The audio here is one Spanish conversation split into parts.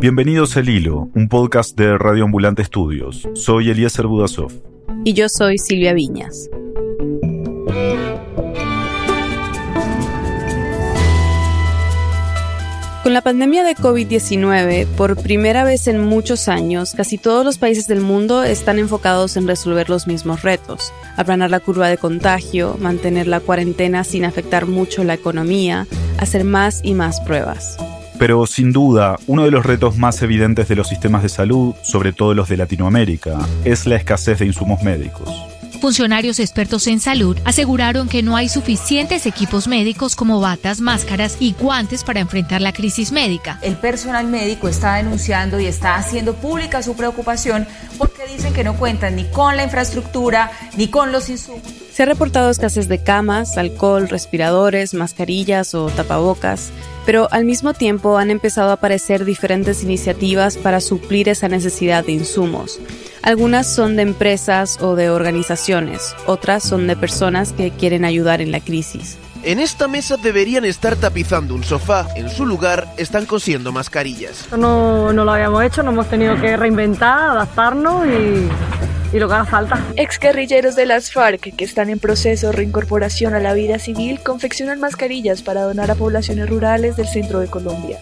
Bienvenidos a El Hilo, un podcast de Radio Ambulante Estudios. Soy Eliezer Budasov. Y yo soy Silvia Viñas. Con la pandemia de COVID-19, por primera vez en muchos años, casi todos los países del mundo están enfocados en resolver los mismos retos. Aplanar la curva de contagio, mantener la cuarentena sin afectar mucho la economía, hacer más y más pruebas. Pero sin duda, uno de los retos más evidentes de los sistemas de salud, sobre todo los de Latinoamérica, es la escasez de insumos médicos. Funcionarios expertos en salud aseguraron que no hay suficientes equipos médicos como batas, máscaras y guantes para enfrentar la crisis médica. El personal médico está denunciando y está haciendo pública su preocupación porque dicen que no cuentan ni con la infraestructura ni con los insumos. Se ha reportado escasez de camas, alcohol, respiradores, mascarillas o tapabocas, pero al mismo tiempo han empezado a aparecer diferentes iniciativas para suplir esa necesidad de insumos. Algunas son de empresas o de organizaciones, otras son de personas que quieren ayudar en la crisis. En esta mesa deberían estar tapizando un sofá. En su lugar están cosiendo mascarillas. No, no lo habíamos hecho, nos hemos tenido que reinventar, adaptarnos y y lo que haga falta. Ex guerrilleros de las FARC que están en proceso de reincorporación a la vida civil confeccionan mascarillas para donar a poblaciones rurales del centro de Colombia.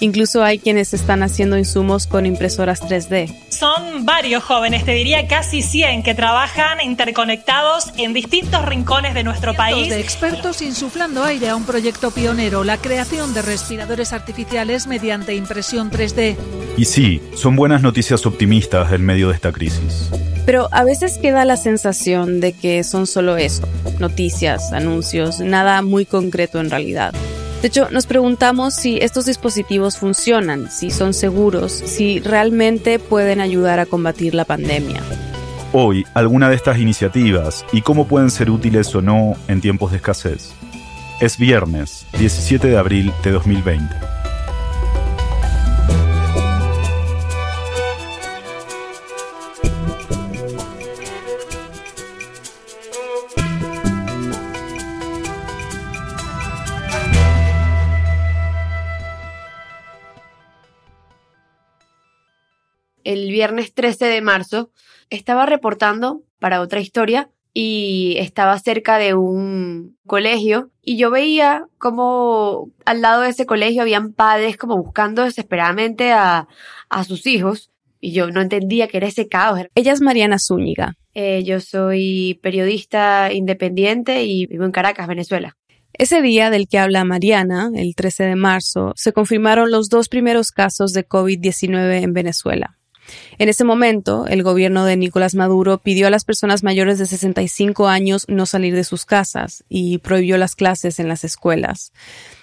Incluso hay quienes están haciendo insumos con impresoras 3D. Son varios jóvenes, te diría casi 100, que trabajan interconectados en distintos rincones de nuestro país. de expertos insuflando aire a un proyecto pionero, la creación de respiradores artificiales mediante impresión 3D. Y sí, son buenas noticias optimistas en medio de esta crisis. Pero a veces queda la sensación de que son solo eso, noticias, anuncios, nada muy concreto en realidad. De hecho, nos preguntamos si estos dispositivos funcionan, si son seguros, si realmente pueden ayudar a combatir la pandemia. Hoy, alguna de estas iniciativas y cómo pueden ser útiles o no en tiempos de escasez. Es viernes, 17 de abril de 2020. El viernes 13 de marzo, estaba reportando para otra historia y estaba cerca de un colegio y yo veía como al lado de ese colegio habían padres como buscando desesperadamente a, a sus hijos y yo no entendía que era ese caos. Ella es Mariana Zúñiga. Eh, yo soy periodista independiente y vivo en Caracas, Venezuela. Ese día del que habla Mariana, el 13 de marzo, se confirmaron los dos primeros casos de COVID-19 en Venezuela. En ese momento, el gobierno de Nicolás Maduro pidió a las personas mayores de 65 años no salir de sus casas y prohibió las clases en las escuelas.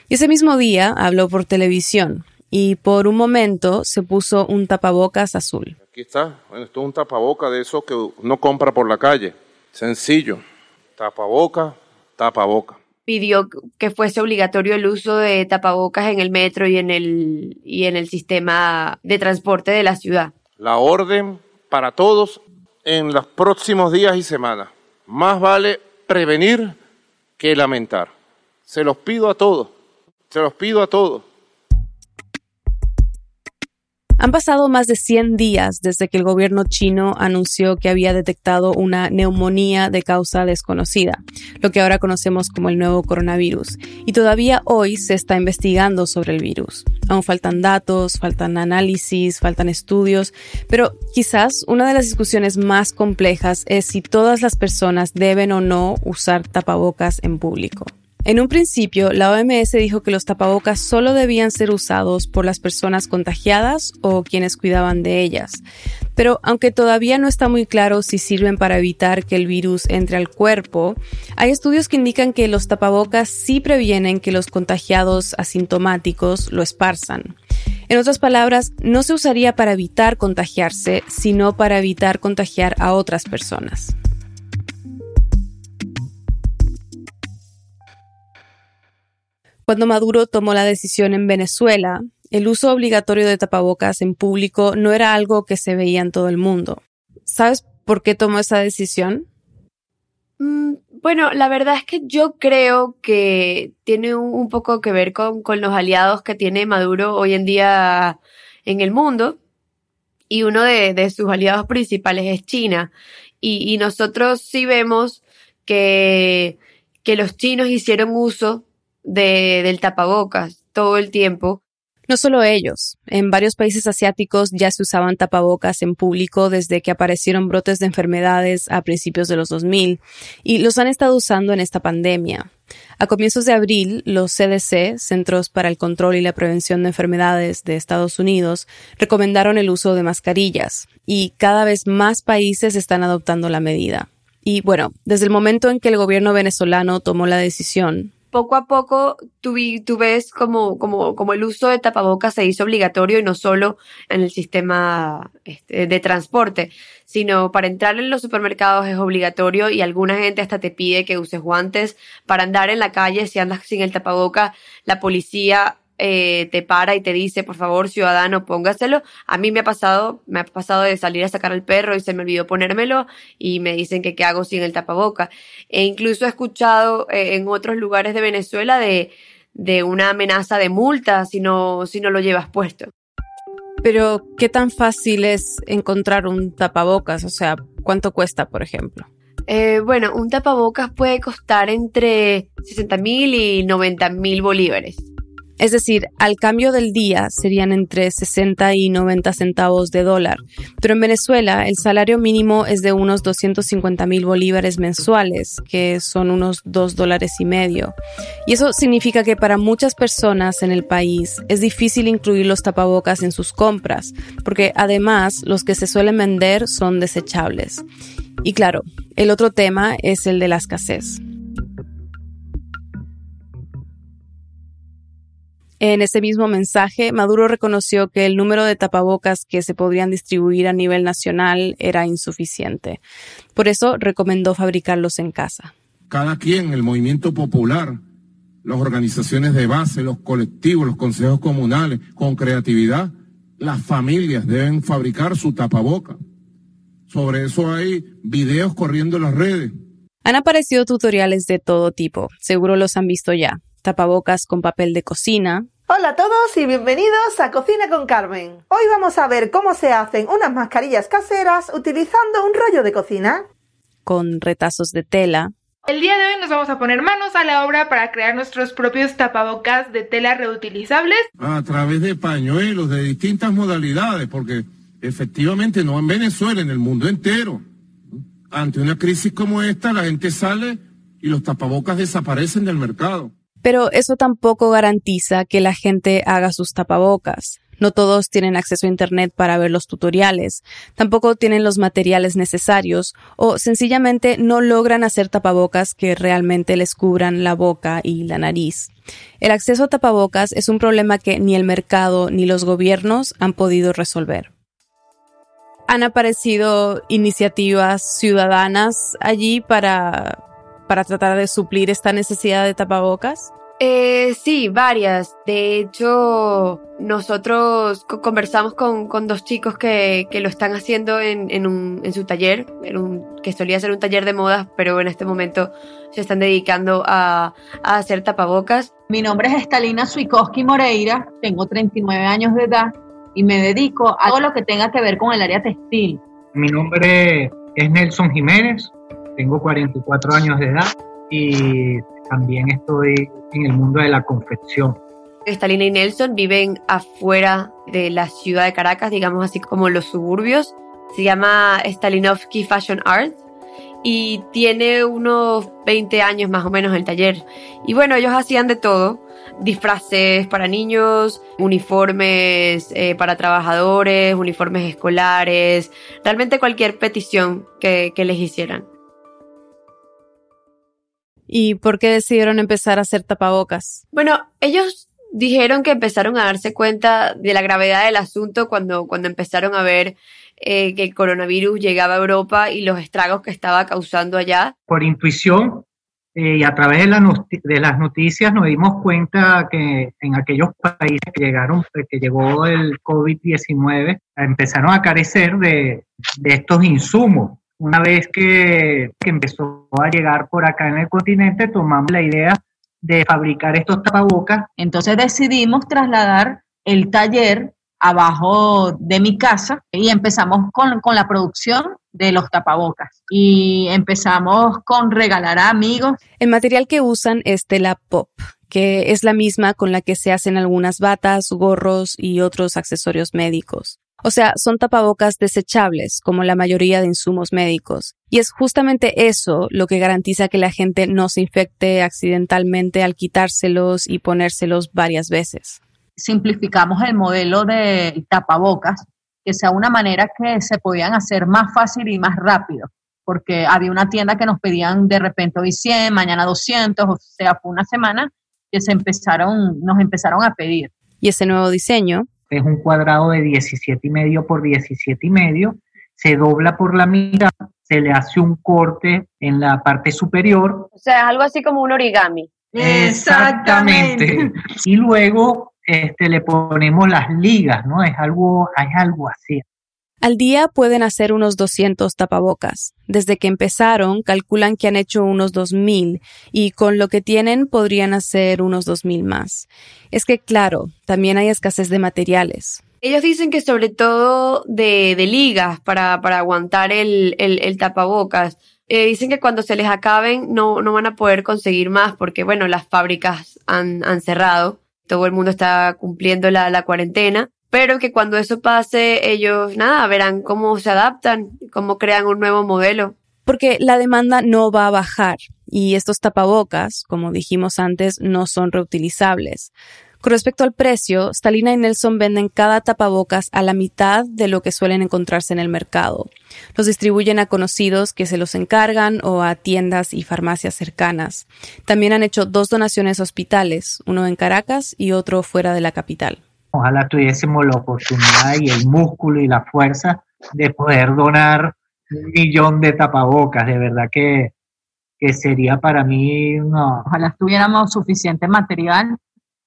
Y ese mismo día habló por televisión y por un momento se puso un tapabocas azul. Aquí está, bueno, esto es un tapaboca de eso que uno compra por la calle. Sencillo. Tapaboca, tapaboca pidió que fuese obligatorio el uso de tapabocas en el metro y en el, y en el sistema de transporte de la ciudad la orden para todos en los próximos días y semanas. Más vale prevenir que lamentar. Se los pido a todos, se los pido a todos. Han pasado más de 100 días desde que el gobierno chino anunció que había detectado una neumonía de causa desconocida, lo que ahora conocemos como el nuevo coronavirus, y todavía hoy se está investigando sobre el virus. Aún faltan datos, faltan análisis, faltan estudios, pero quizás una de las discusiones más complejas es si todas las personas deben o no usar tapabocas en público. En un principio, la OMS dijo que los tapabocas solo debían ser usados por las personas contagiadas o quienes cuidaban de ellas. Pero aunque todavía no está muy claro si sirven para evitar que el virus entre al cuerpo, hay estudios que indican que los tapabocas sí previenen que los contagiados asintomáticos lo esparzan. En otras palabras, no se usaría para evitar contagiarse, sino para evitar contagiar a otras personas. Cuando Maduro tomó la decisión en Venezuela, el uso obligatorio de tapabocas en público no era algo que se veía en todo el mundo. ¿Sabes por qué tomó esa decisión? Mm, bueno, la verdad es que yo creo que tiene un, poco que ver con, con, los aliados que tiene Maduro hoy en día en el mundo y uno de, sus aliados principales es China. Y, nosotros sí vemos que, que los chinos hicieron uso de, del tapabocas todo el tiempo no solo ellos, en varios países asiáticos ya se usaban tapabocas en público desde que aparecieron brotes de enfermedades a principios de los 2000 y los han estado usando en esta pandemia. A comienzos de abril, los CDC, Centros para el Control y la Prevención de Enfermedades de Estados Unidos, recomendaron el uso de mascarillas y cada vez más países están adoptando la medida. Y bueno, desde el momento en que el gobierno venezolano tomó la decisión, poco a poco tú, tú ves como, como, como, el uso de tapabocas se hizo obligatorio y no solo en el sistema este, de transporte, sino para entrar en los supermercados es obligatorio y alguna gente hasta te pide que uses guantes. Para andar en la calle si andas sin el tapaboca, la policía eh, te para y te dice, por favor, ciudadano, póngaselo. A mí me ha pasado, me ha pasado de salir a sacar al perro y se me olvidó ponérmelo y me dicen que qué hago sin el tapaboca. E incluso he escuchado eh, en otros lugares de Venezuela de, de una amenaza de multa si no, si no lo llevas puesto. Pero, ¿qué tan fácil es encontrar un tapabocas? O sea, ¿cuánto cuesta, por ejemplo? Eh, bueno, un tapabocas puede costar entre 60 mil y 90 mil bolívares. Es decir, al cambio del día serían entre 60 y 90 centavos de dólar. Pero en Venezuela el salario mínimo es de unos 250 mil bolívares mensuales, que son unos 2 dólares y medio. Y eso significa que para muchas personas en el país es difícil incluir los tapabocas en sus compras, porque además los que se suelen vender son desechables. Y claro, el otro tema es el de la escasez. En ese mismo mensaje, Maduro reconoció que el número de tapabocas que se podrían distribuir a nivel nacional era insuficiente. Por eso recomendó fabricarlos en casa. Cada quien, el movimiento popular, las organizaciones de base, los colectivos, los consejos comunales, con creatividad, las familias deben fabricar su tapaboca. Sobre eso hay videos corriendo en las redes. Han aparecido tutoriales de todo tipo, seguro los han visto ya tapabocas con papel de cocina. Hola a todos y bienvenidos a Cocina con Carmen. Hoy vamos a ver cómo se hacen unas mascarillas caseras utilizando un rollo de cocina. Con retazos de tela. El día de hoy nos vamos a poner manos a la obra para crear nuestros propios tapabocas de tela reutilizables. A través de pañuelos de distintas modalidades, porque efectivamente no en Venezuela, en el mundo entero. Ante una crisis como esta, la gente sale y los tapabocas desaparecen del mercado. Pero eso tampoco garantiza que la gente haga sus tapabocas. No todos tienen acceso a Internet para ver los tutoriales, tampoco tienen los materiales necesarios o sencillamente no logran hacer tapabocas que realmente les cubran la boca y la nariz. El acceso a tapabocas es un problema que ni el mercado ni los gobiernos han podido resolver. Han aparecido iniciativas ciudadanas allí para para tratar de suplir esta necesidad de tapabocas? Eh, sí, varias. De hecho, nosotros conversamos con, con, dos chicos que, que lo están haciendo en, en, un, en su taller, en un, que solía ser un taller de modas, pero en este momento se están dedicando a, a hacer tapabocas. Mi nombre es Estalina Suikoski Moreira, tengo 39 años de edad y me dedico a todo lo que tenga que ver con el área textil. Mi nombre es Nelson Jiménez, tengo 44 años de edad y también estoy en el mundo de la confección. Estalina y Nelson viven afuera de la ciudad de Caracas, digamos así como los suburbios. Se llama Stalinovsky Fashion Art y tiene unos 20 años más o menos el taller. Y bueno, ellos hacían de todo, disfraces para niños, uniformes eh, para trabajadores, uniformes escolares, realmente cualquier petición que les hicieran. ¿Y por qué decidieron empezar a hacer tapabocas? Bueno, ellos dijeron que empezaron a darse cuenta de la gravedad del asunto cuando, cuando empezaron a ver eh, que el coronavirus llegaba a Europa y los estragos que estaba causando allá. Por intuición eh, y a través de, de, las noticias nos dimos cuenta que en aquellos países que llegaron, que llegó el COVID-19, empezaron a carecer de, de estos insumos una vez que, empezó a llegar por acá en el continente, tomamos la idea de fabricar estos tapabocas. Entonces decidimos trasladar el taller abajo de mi casa y empezamos con, con la producción de los tapabocas y empezamos con regalar a amigos. El material que usan es tela pop, que es la misma con la que se hacen algunas batas, gorros y otros accesorios médicos. O sea, son tapabocas desechables, como la mayoría de insumos médicos. Y es justamente eso lo que garantiza que la gente no se infecte accidentalmente al quitárselos y ponérselos varias veces. Simplificamos el modelo de tapabocas, que sea una manera que se podían hacer más fácil y más rápido, porque había una tienda que nos pedían de repente hoy 100, mañana 200, o sea, fue una semana que se empezaron, nos empezaron a pedir. Y ese nuevo diseño es un cuadrado de 17 y medio por 17 y medio, se dobla por la mitad, se le hace un corte en la parte superior. O sea, algo así como un origami. Exactamente. y luego este, le ponemos las ligas, ¿no? Es algo, es algo así. Al día pueden hacer unos 200 tapabocas. Desde que empezaron, calculan que han hecho unos 2.000 y con lo que tienen podrían hacer unos 2.000 más. Es que, claro, también hay escasez de materiales. Ellos dicen que sobre todo de, de ligas para, para aguantar el, el, el tapabocas. Eh, dicen que cuando se les acaben no, no van a poder conseguir más porque, bueno, las fábricas han, han cerrado. Todo el mundo está cumpliendo la, la cuarentena pero que cuando eso pase ellos, nada, verán cómo se adaptan, cómo crean un nuevo modelo. Porque la demanda no va a bajar y estos tapabocas, como dijimos antes, no son reutilizables. Con respecto al precio, Stalina y Nelson venden cada tapabocas a la mitad de lo que suelen encontrarse en el mercado. Los distribuyen a conocidos que se los encargan o a tiendas y farmacias cercanas. También han hecho dos donaciones a hospitales, uno en Caracas y otro fuera de la capital. Ojalá tuviésemos la oportunidad y el músculo y la fuerza de poder donar un millón de tapabocas. De verdad que, que sería para mí, no. Ojalá tuviéramos suficiente material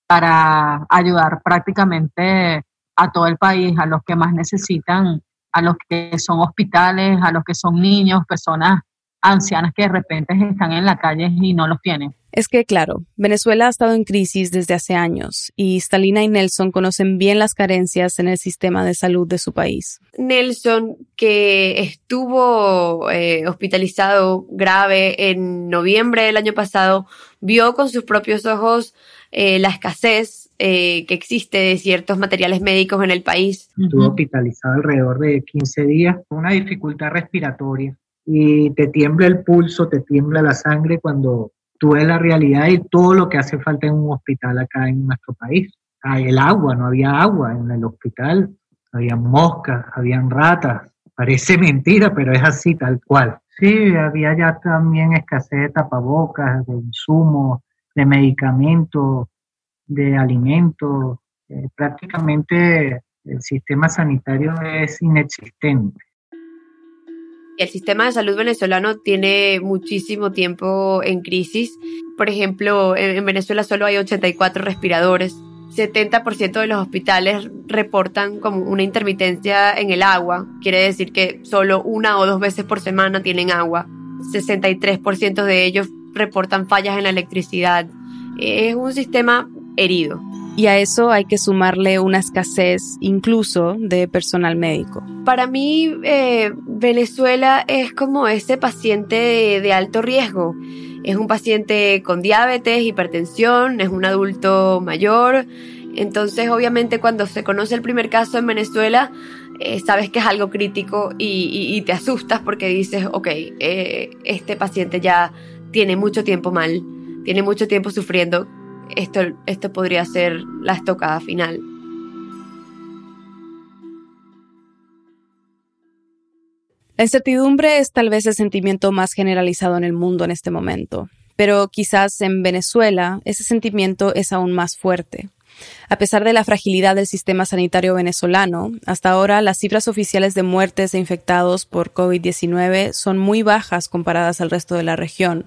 para ayudar prácticamente a todo el país, a los que más necesitan, a los que son hospitales, a los que son niños, personas ancianas que de repente están en la calle y no los tienen. Es que, claro, Venezuela ha estado en crisis desde hace años y Stalina y Nelson conocen bien las carencias en el sistema de salud de su país. Nelson, que estuvo eh, hospitalizado grave en noviembre del año pasado, vio con sus propios ojos eh, la escasez eh, que existe de ciertos materiales médicos en el país. Estuvo hospitalizado alrededor de 15 días, con una dificultad respiratoria y te tiembla el pulso, te tiembla la sangre cuando tú ves la realidad y todo lo que hace falta en un hospital acá en nuestro país. Hay el agua, no había agua en el hospital, había moscas, habían ratas. Parece mentira, pero es así tal cual. Sí, había ya también escasez de tapabocas, de insumos, de medicamentos, de alimentos. Eh, prácticamente el sistema sanitario es inexistente. El sistema de salud venezolano tiene muchísimo tiempo en crisis. Por ejemplo, en Venezuela solo hay 84 respiradores. 70% de los hospitales reportan como una intermitencia en el agua. Quiere decir que solo una o dos veces por semana tienen agua. 63% de ellos reportan fallas en la electricidad. Es un sistema herido y a eso hay que sumarle una escasez incluso de personal médico. Para mí, eh, Venezuela es como ese paciente de, alto riesgo. Es un paciente con diabetes, hipertensión, es un adulto mayor. Entonces, obviamente, cuando se conoce el primer caso en Venezuela, eh, sabes que es algo crítico y, te asustas porque dices, ok, eh, este paciente ya tiene mucho tiempo mal, tiene mucho tiempo sufriendo esto, esto podría ser la estocada final. La incertidumbre es tal vez el sentimiento más generalizado en el mundo en este momento, pero quizás en Venezuela ese sentimiento es aún más fuerte. A pesar de la fragilidad del sistema sanitario venezolano, hasta ahora las cifras oficiales de muertes e infectados por COVID-19 son muy bajas comparadas al resto de la región.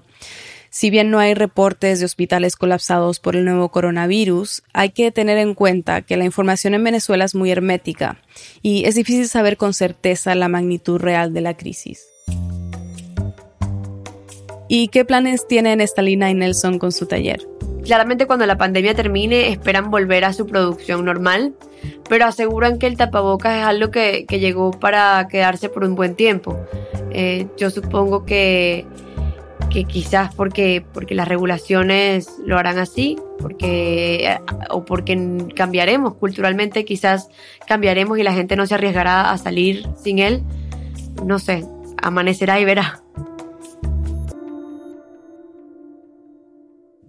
Si bien no hay reportes de hospitales colapsados por el nuevo coronavirus, hay que tener en cuenta que la información en Venezuela es muy hermética y es difícil saber con certeza la magnitud real de la crisis. ¿Y qué planes tienen Estalina y Nelson con su taller? Claramente cuando la pandemia termine esperan volver a su producción normal, pero aseguran que el tapabocas es algo que, llegó para quedarse por un buen tiempo. Eh, yo supongo que, que quizás porque, porque las regulaciones lo harán así, porque, o porque cambiaremos culturalmente, quizás cambiaremos y la gente no se arriesgará a salir sin él. No sé, amanecerá y verá.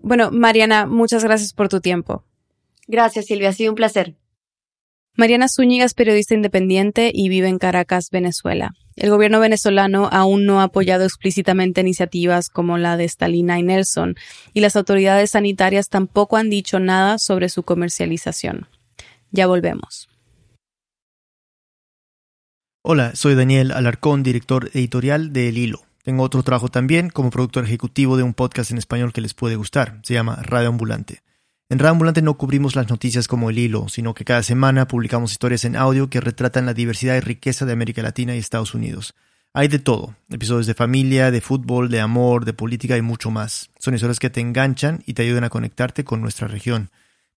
Bueno, Mariana, muchas gracias por tu tiempo. Gracias, Silvia, ha sido un placer. Mariana Zúñiga es periodista independiente y vive en Caracas, Venezuela. El gobierno venezolano aún no ha apoyado explícitamente iniciativas como la de Stalina y Nelson, y las autoridades sanitarias tampoco han dicho nada sobre su comercialización. Ya volvemos. Hola, soy Daniel Alarcón, director editorial de El Hilo. Tengo otro trabajo también como productor ejecutivo de un podcast en español que les puede gustar. Se llama Radio Ambulante. En Radio Ambulante no cubrimos las noticias como el hilo, sino que cada semana publicamos historias en audio que retratan la diversidad y riqueza de América Latina y Estados Unidos. Hay de todo, episodios de familia, de fútbol, de amor, de política y mucho más. Son historias que te enganchan y te ayudan a conectarte con nuestra región.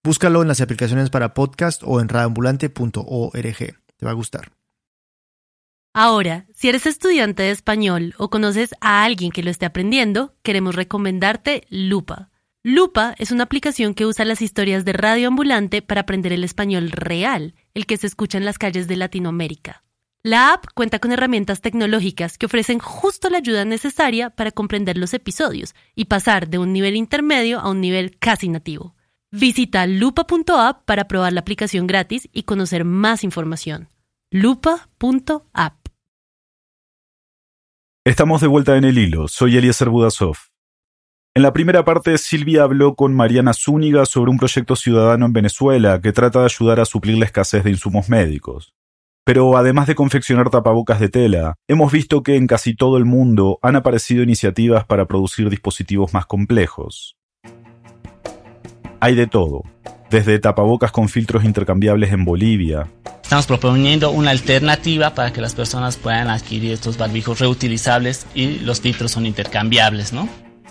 Búscalo en las aplicaciones para podcast o en radioambulante.org. Te va a gustar. Ahora, si eres estudiante de español o conoces a alguien que lo esté aprendiendo, queremos recomendarte Lupa. Lupa es una aplicación que usa las historias de Radio Ambulante para aprender el español real, el que se escucha en las calles de Latinoamérica. La app cuenta con herramientas tecnológicas que ofrecen justo la ayuda necesaria para comprender los episodios y pasar de un nivel intermedio a un nivel casi nativo. Visita lupa.app para probar la aplicación gratis y conocer más información. lupa.app Estamos de vuelta en el hilo. Soy Eliezer Budasov. En la primera parte, Silvia habló con Mariana Zúñiga sobre un proyecto ciudadano en Venezuela que trata de ayudar a suplir la escasez de insumos médicos. Pero además de confeccionar tapabocas de tela, hemos visto que en casi todo el mundo han aparecido iniciativas para producir dispositivos más complejos. Hay de todo, desde tapabocas con filtros intercambiables en Bolivia, Estamos proponiendo una alternativa para que las personas puedan adquirir estos barbijos reutilizables y los filtros son intercambiables, ¿no?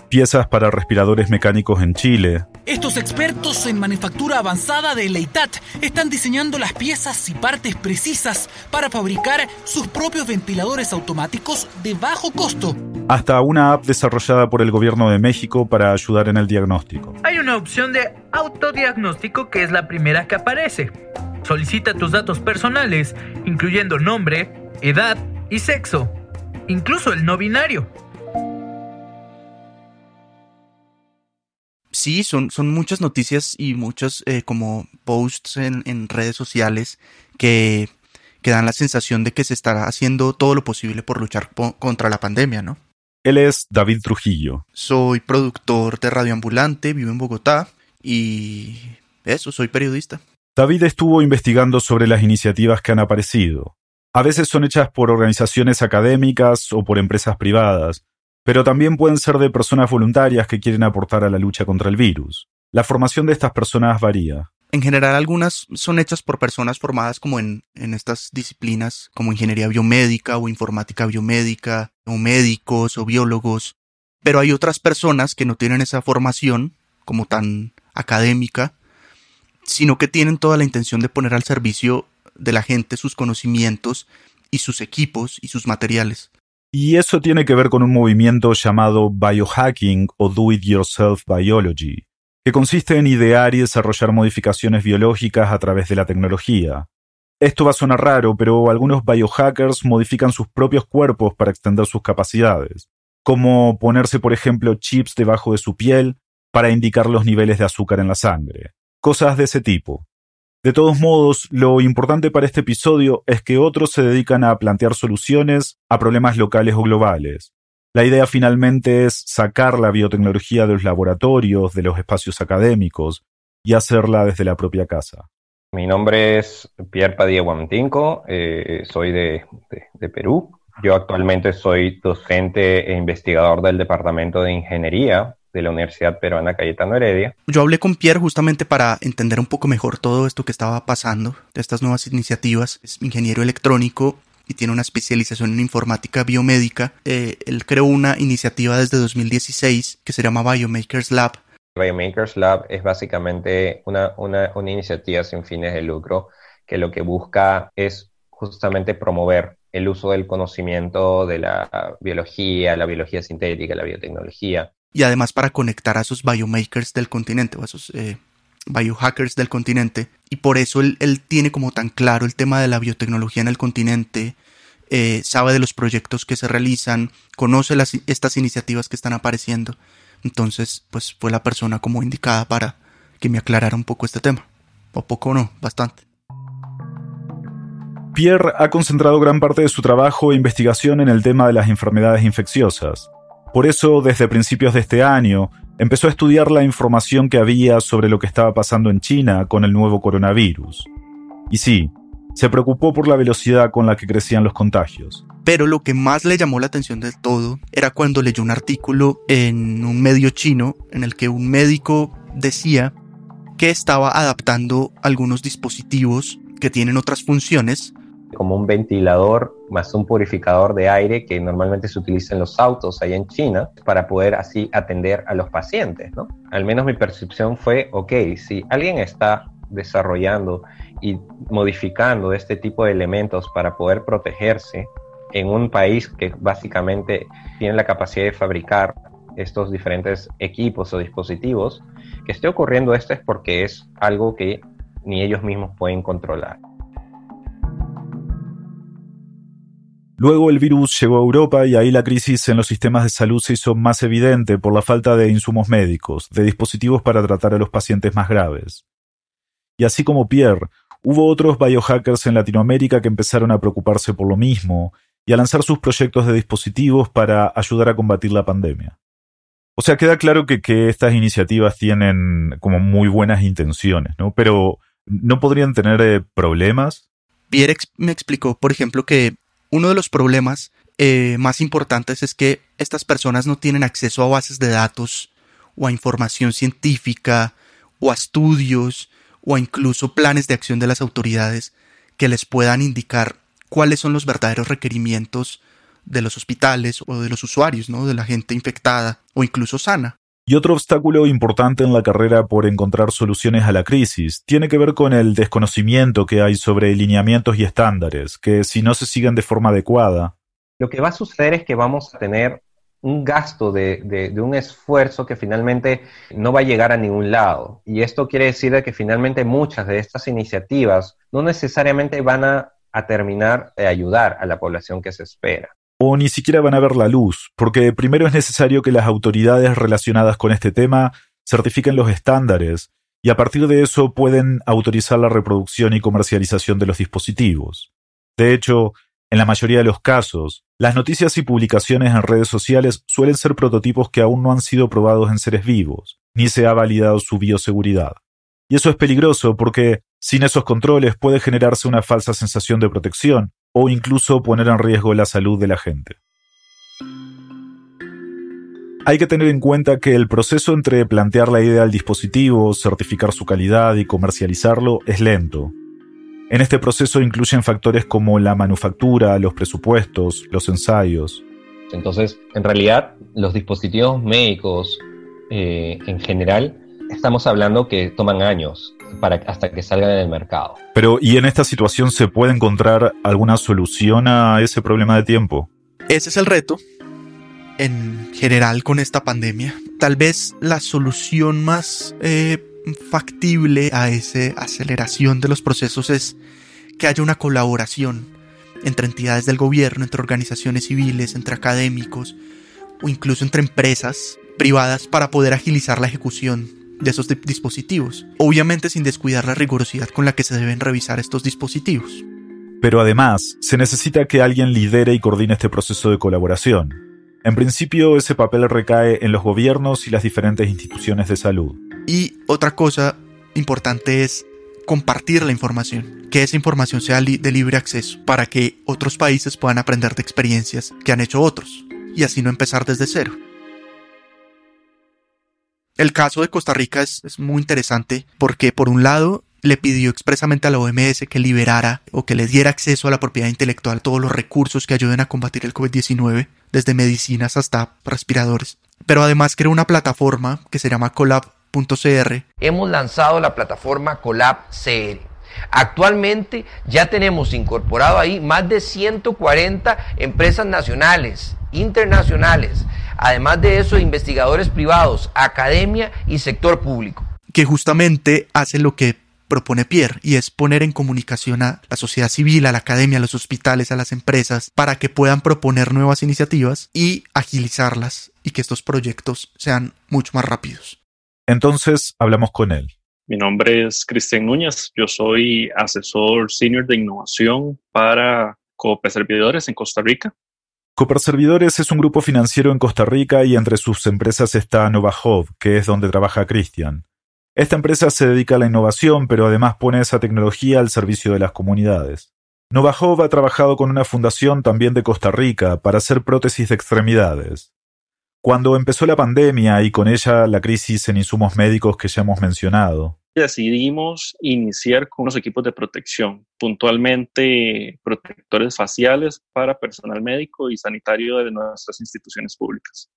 Piezas para respiradores mecánicos en Chile. Estos expertos en manufactura avanzada de Leitat están diseñando las piezas y partes precisas para fabricar sus propios ventiladores automáticos de bajo costo. Hasta una app desarrollada por el gobierno de México para ayudar en el diagnóstico. Hay una opción de autodiagnóstico que es la primera que aparece. Solicita tus datos personales, incluyendo nombre, edad y sexo, incluso el no binario. Sí, son, son muchas noticias y muchos eh, como posts en, redes sociales que, que, dan la sensación de que se estará haciendo todo lo posible por luchar contra la pandemia, ¿no? Él es David Trujillo. Soy productor de Radio Ambulante, vivo en Bogotá y eso, soy periodista. David estuvo investigando sobre las iniciativas que han aparecido. A veces son hechas por organizaciones académicas o por empresas privadas, pero también pueden ser de personas voluntarias que quieren aportar a la lucha contra el virus. La formación de estas personas varía. En general, algunas son hechas por personas formadas como en, en, estas disciplinas, como ingeniería biomédica o informática biomédica, o médicos o biólogos. Pero hay otras personas que no tienen esa formación como tan académica sino que tienen toda la intención de poner al servicio de la gente sus conocimientos y sus equipos y sus materiales. Y eso tiene que ver con un movimiento llamado biohacking o do it yourself biology, que consiste en idear y desarrollar modificaciones biológicas a través de la tecnología. Esto va a sonar raro, pero algunos biohackers modifican sus propios cuerpos para extender sus capacidades, como ponerse, por ejemplo, chips debajo de su piel para indicar los niveles de azúcar en la sangre cosas de ese tipo. De todos modos, lo importante para este episodio es que otros se dedican a plantear soluciones a problemas locales o globales. La idea finalmente es sacar la biotecnología de los laboratorios, de los espacios académicos, y hacerla desde la propia casa. Mi nombre es Pierre Padilla Guamtinco, eh, soy de, de Perú. Yo actualmente soy docente e investigador del Departamento de Ingeniería de la Universidad Peruana Cayetano Heredia. Yo hablé con Pierre justamente para entender un poco mejor todo esto que estaba pasando, de estas nuevas iniciativas. Es ingeniero electrónico y tiene una especialización en informática biomédica. Eh, él creó una iniciativa desde 2016 que se llama Biomakers Lab, Biomakers Lab es básicamente una, una, una iniciativa sin fines de lucro que lo que busca es justamente promover el uso del conocimiento de la biología, la biología sintética, la biotecnología. Y además para conectar a esos biomakers del continente o a esos eh, biohackers del continente. Y por eso él, tiene como tan claro el tema de la biotecnología en el continente, eh, sabe de los proyectos que se realizan, conoce las, estas iniciativas que están apareciendo. Entonces, pues fue la persona como indicada para que me aclarara un poco este tema. O poco no, bastante. Pierre ha concentrado gran parte de su trabajo e investigación en el tema de las enfermedades infecciosas. Por eso, desde principios de este año, empezó a estudiar la información que había sobre lo que estaba pasando en China con el nuevo coronavirus. Y sí, se preocupó por la velocidad con la que crecían los contagios. Pero lo que más le llamó la atención del todo era cuando leyó un artículo en un medio chino en el que un médico decía que estaba adaptando algunos dispositivos que tienen otras funciones como un ventilador más un purificador de aire que normalmente se utiliza en los autos allá en China para poder así atender a los pacientes, ¿no? Al menos mi percepción fue, ok, si alguien está desarrollando y modificando este tipo de elementos para poder protegerse en un país que básicamente tiene la capacidad de fabricar estos diferentes equipos o dispositivos, que esté ocurriendo esto es porque es algo que ni ellos mismos pueden controlar. Luego el virus llegó a Europa y ahí la crisis en los sistemas de salud se hizo más evidente por la falta de insumos médicos, de dispositivos para tratar a los pacientes más graves. Y así como Pierre, hubo otros biohackers en Latinoamérica que empezaron a preocuparse por lo mismo y a lanzar sus proyectos de dispositivos para ayudar a combatir la pandemia. O sea, queda claro que, estas iniciativas tienen como muy buenas intenciones, ¿no? Pero ¿no podrían tener eh, problemas? Pierre me explicó, por ejemplo, que uno de los problemas eh, más importantes es que estas personas no tienen acceso a bases de datos o a información científica o a estudios o a incluso planes de acción de las autoridades que les puedan indicar cuáles son los verdaderos requerimientos de los hospitales o de los usuarios, ¿no? de la gente infectada o incluso sana. Y otro obstáculo importante en la carrera por encontrar soluciones a la crisis tiene que ver con el desconocimiento que hay sobre lineamientos y estándares, que si no se siguen de forma adecuada. Lo que va a suceder es que vamos a tener un gasto de, un esfuerzo que finalmente no va a llegar a ningún lado. Y esto quiere decir que finalmente muchas de estas iniciativas no necesariamente van a terminar de ayudar a la población que se espera o ni siquiera van a ver la luz, porque primero es necesario que las autoridades relacionadas con este tema certifiquen los estándares y a partir de eso pueden autorizar la reproducción y comercialización de los dispositivos. De hecho, en la mayoría de los casos, las noticias y publicaciones en redes sociales suelen ser prototipos que aún no han sido probados en seres vivos, ni se ha validado su bioseguridad. Y eso es peligroso porque, sin esos controles, puede generarse una falsa sensación de protección o incluso poner en riesgo la salud de la gente. Hay que tener en cuenta que el proceso entre plantear la idea del dispositivo, certificar su calidad y comercializarlo es lento. En este proceso incluyen factores como la manufactura, los presupuestos, los ensayos. Entonces, en realidad, los dispositivos médicos eh, en general, estamos hablando que toman años para, hasta que salgan en el mercado. Pero, ¿y en esta situación se puede encontrar alguna solución a ese problema de tiempo? Ese es el reto en general con esta pandemia. Tal vez la solución más eh, factible a esa aceleración de los procesos es que haya una colaboración entre entidades del gobierno, entre organizaciones civiles, entre académicos o incluso entre empresas privadas para poder agilizar la ejecución de esos dispositivos, obviamente sin descuidar la rigurosidad con la que se deben revisar estos dispositivos. Pero además, se necesita que alguien lidere y coordine este proceso de colaboración. En principio, ese papel recae en los gobiernos y las diferentes instituciones de salud. Y otra cosa importante es compartir la información, que esa información sea de libre acceso, para que otros países puedan aprender de experiencias que han hecho otros, y así no empezar desde cero. El caso de Costa Rica es, muy interesante porque por un lado le pidió expresamente a la OMS que liberara o que le diera acceso a la propiedad intelectual, todos los recursos que ayuden a combatir el COVID-19, desde medicinas hasta respiradores. Pero además creó una plataforma que se llama colab.cr, hemos lanzado la plataforma Colab CR. Actualmente ya tenemos incorporado ahí más de 140 empresas nacionales, internacionales, además de eso investigadores privados, academia y sector público. que justamente hace lo que propone Pierre y es poner en comunicación a la sociedad civil, a la academia, a los hospitales, a las empresas, para que puedan proponer nuevas iniciativas y agilizarlas y que estos proyectos sean mucho más rápidos. Entonces hablamos con él. Mi nombre es Cristian Núñez, yo soy asesor senior de innovación para Cope Servidores en Costa Rica. Cooper Servidores es un grupo financiero en Costa Rica y entre sus empresas está Novahov, que es donde trabaja Cristian. Esta empresa se dedica a la innovación, pero además pone esa tecnología al servicio de las comunidades. Novahov ha trabajado con una fundación también de Costa Rica para hacer prótesis de extremidades. Cuando empezó la pandemia y con ella la crisis en insumos médicos que ya hemos mencionado, Decidimos iniciar con unos equipos de protección, puntualmente protectores faciales para personal médico y sanitario de nuestras instituciones públicas.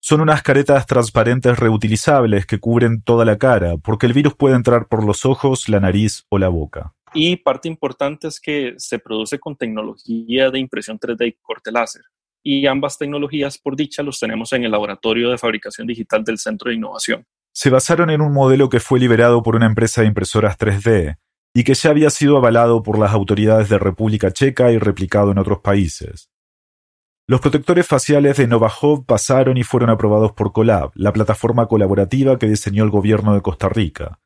son unas caretas transparentes reutilizables que cubren toda la cara, porque el virus puede entrar por los ojos, la nariz o la boca. Y parte importante es que se produce con tecnología de impresión 3D y corte láser. Y ambas tecnologías, por dicha, los tenemos en el laboratorio de fabricación digital del Centro de Innovación. Se basaron en un modelo que fue liberado por una empresa de impresoras 3D y que ya había sido avalado por las autoridades de República Checa y replicado en otros países. Los protectores faciales de Novahov pasaron y fueron aprobados por Colab, la plataforma colaborativa que diseñó el gobierno de Costa Rica.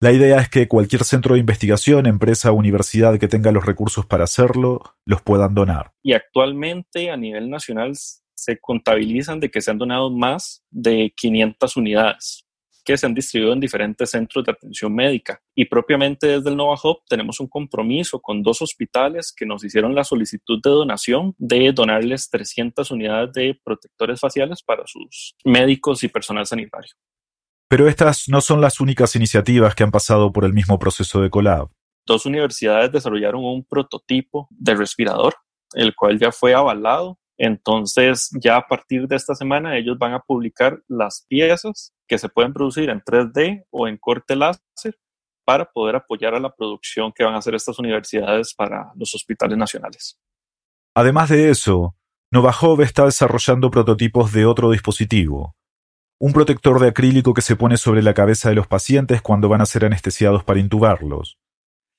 La idea es que cualquier centro de investigación, empresa o universidad que tenga los recursos para hacerlo, los puedan donar. Y actualmente a nivel nacional se contabilizan de que se han donado más de 500 unidades que se han distribuido en diferentes centros de atención médica. Y propiamente desde el Nova Hub tenemos un compromiso con dos hospitales que nos hicieron la solicitud de donación de donarles 300 unidades de protectores faciales para sus médicos y personal sanitario. Pero estas no son las únicas iniciativas que han pasado por el mismo proceso de Colab. Dos universidades desarrollaron un prototipo de respirador, el cual ya fue avalado entonces, ya a partir de esta semana, ellos van a publicar las piezas que se pueden producir en 3D o en corte láser para poder apoyar a la producción que van a hacer estas universidades para los hospitales nacionales. Además de eso, Novahov está desarrollando prototipos de otro dispositivo, un protector de acrílico que se pone sobre la cabeza de los pacientes cuando van a ser anestesiados para intubarlos.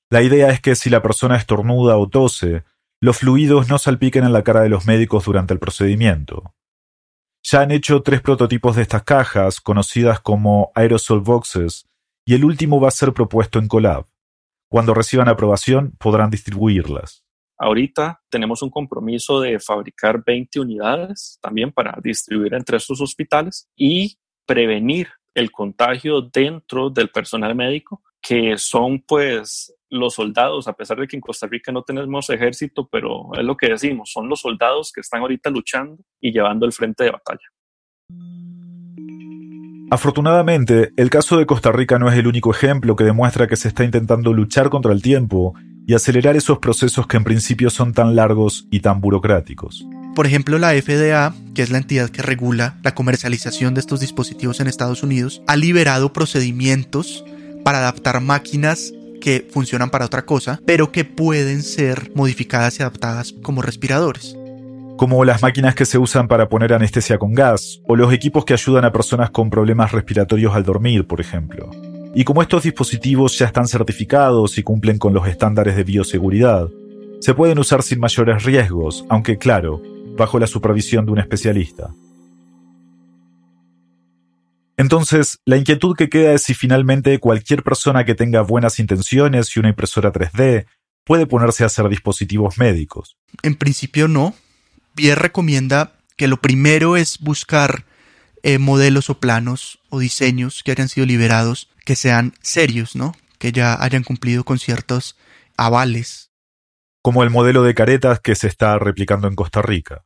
La idea es que si la persona estornuda o tose, los fluidos no salpiquen en la cara de los médicos durante el procedimiento. Ya han hecho tres prototipos de estas cajas, conocidas como aerosol boxes, y el último va a ser propuesto en Colab. Cuando reciban aprobación, podrán distribuirlas. Ahorita tenemos un compromiso de fabricar 20 unidades también para distribuir entre estos hospitales y prevenir el contagio dentro del personal médico, que son pues los soldados, a pesar de que en Costa Rica no tenemos ejército, pero es lo que decimos, son los soldados que están ahorita luchando y llevando el frente de batalla. Afortunadamente, el caso de Costa Rica no es el único ejemplo que demuestra que se está intentando luchar contra el tiempo y acelerar esos procesos que en principio son tan largos y tan burocráticos. Por ejemplo, la FDA, que es la entidad que regula la comercialización de estos dispositivos en Estados Unidos, ha liberado procedimientos para adaptar máquinas que funcionan para otra cosa, pero que pueden ser modificadas y adaptadas como respiradores. Como las máquinas que se usan para poner anestesia con gas, o los equipos que ayudan a personas con problemas respiratorios al dormir, por ejemplo. Y como estos dispositivos ya están certificados y cumplen con los estándares de bioseguridad, se pueden usar sin mayores riesgos, aunque claro, bajo la supervisión de un especialista. Entonces, la inquietud que queda es si finalmente cualquier persona que tenga buenas intenciones y una impresora 3D puede ponerse a hacer dispositivos médicos. En principio no. Pierre recomienda que lo primero es buscar eh, modelos o planos o diseños que hayan sido liberados que sean serios, ¿no? Que ya hayan cumplido con ciertos avales. Como el modelo de caretas que se está replicando en Costa Rica.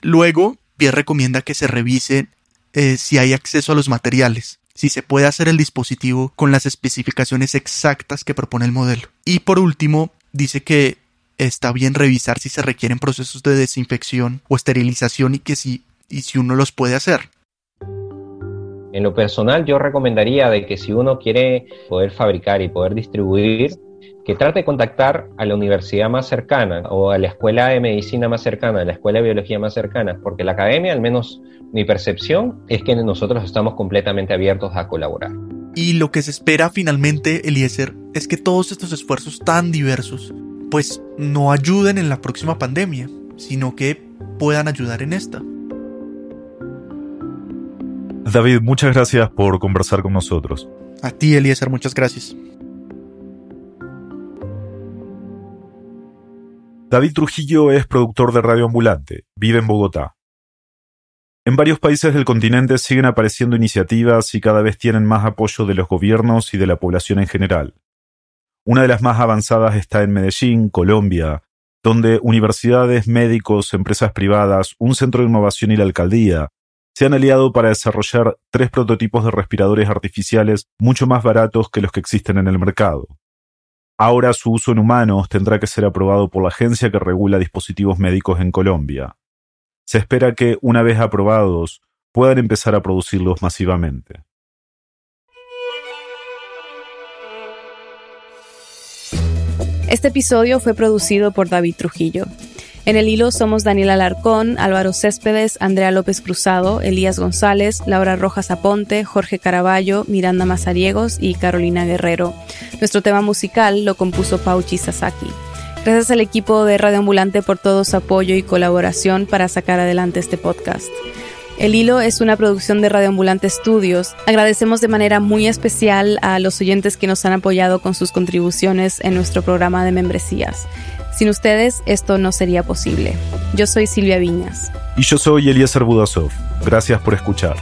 Luego, Pierre recomienda que se revise eh, si hay acceso a los materiales, si se puede hacer el dispositivo con las especificaciones exactas que propone el modelo. Y por último, dice que está bien revisar si se requieren procesos de desinfección o esterilización y que si, y si uno los puede hacer. En lo personal, yo recomendaría de que si uno quiere poder fabricar y poder distribuir, que trate de contactar a la universidad más cercana o a la escuela de medicina más cercana, a la escuela de biología más cercana, porque la academia, al menos mi percepción, es que nosotros estamos completamente abiertos a colaborar. Y lo que se espera finalmente, Eliezer, es que todos estos esfuerzos tan diversos, pues no ayuden en la próxima pandemia, sino que puedan ayudar en esta. David, muchas gracias por conversar con nosotros. A ti, Eliezer, muchas gracias. David Trujillo es productor de Radio Ambulante, vive en Bogotá. En varios países del continente siguen apareciendo iniciativas y cada vez tienen más apoyo de los gobiernos y de la población en general. Una de las más avanzadas está en Medellín, Colombia, donde universidades, médicos, empresas privadas, un centro de innovación y la alcaldía se han aliado para desarrollar tres prototipos de respiradores artificiales mucho más baratos que los que existen en el mercado. Ahora su uso en humanos tendrá que ser aprobado por la agencia que regula dispositivos médicos en Colombia. Se espera que, una vez aprobados, puedan empezar a producirlos masivamente. Este episodio fue producido por David Trujillo. En el hilo somos Daniel Alarcón, Álvaro Céspedes, Andrea López Cruzado, Elías González, Laura Rojas Aponte, Jorge Caraballo, Miranda Mazariegos y Carolina Guerrero. Nuestro tema musical lo compuso Pauchi Sasaki. Gracias al equipo de Radio Ambulante por todo su apoyo y colaboración para sacar adelante este podcast. El Hilo es una producción de Radio Ambulante Studios. Agradecemos de manera muy especial a los oyentes que nos han apoyado con sus contribuciones en nuestro programa de membresías. Sin ustedes esto no sería posible. Yo soy Silvia Viñas. Y yo soy Eliezer Budasov. Gracias por escuchar.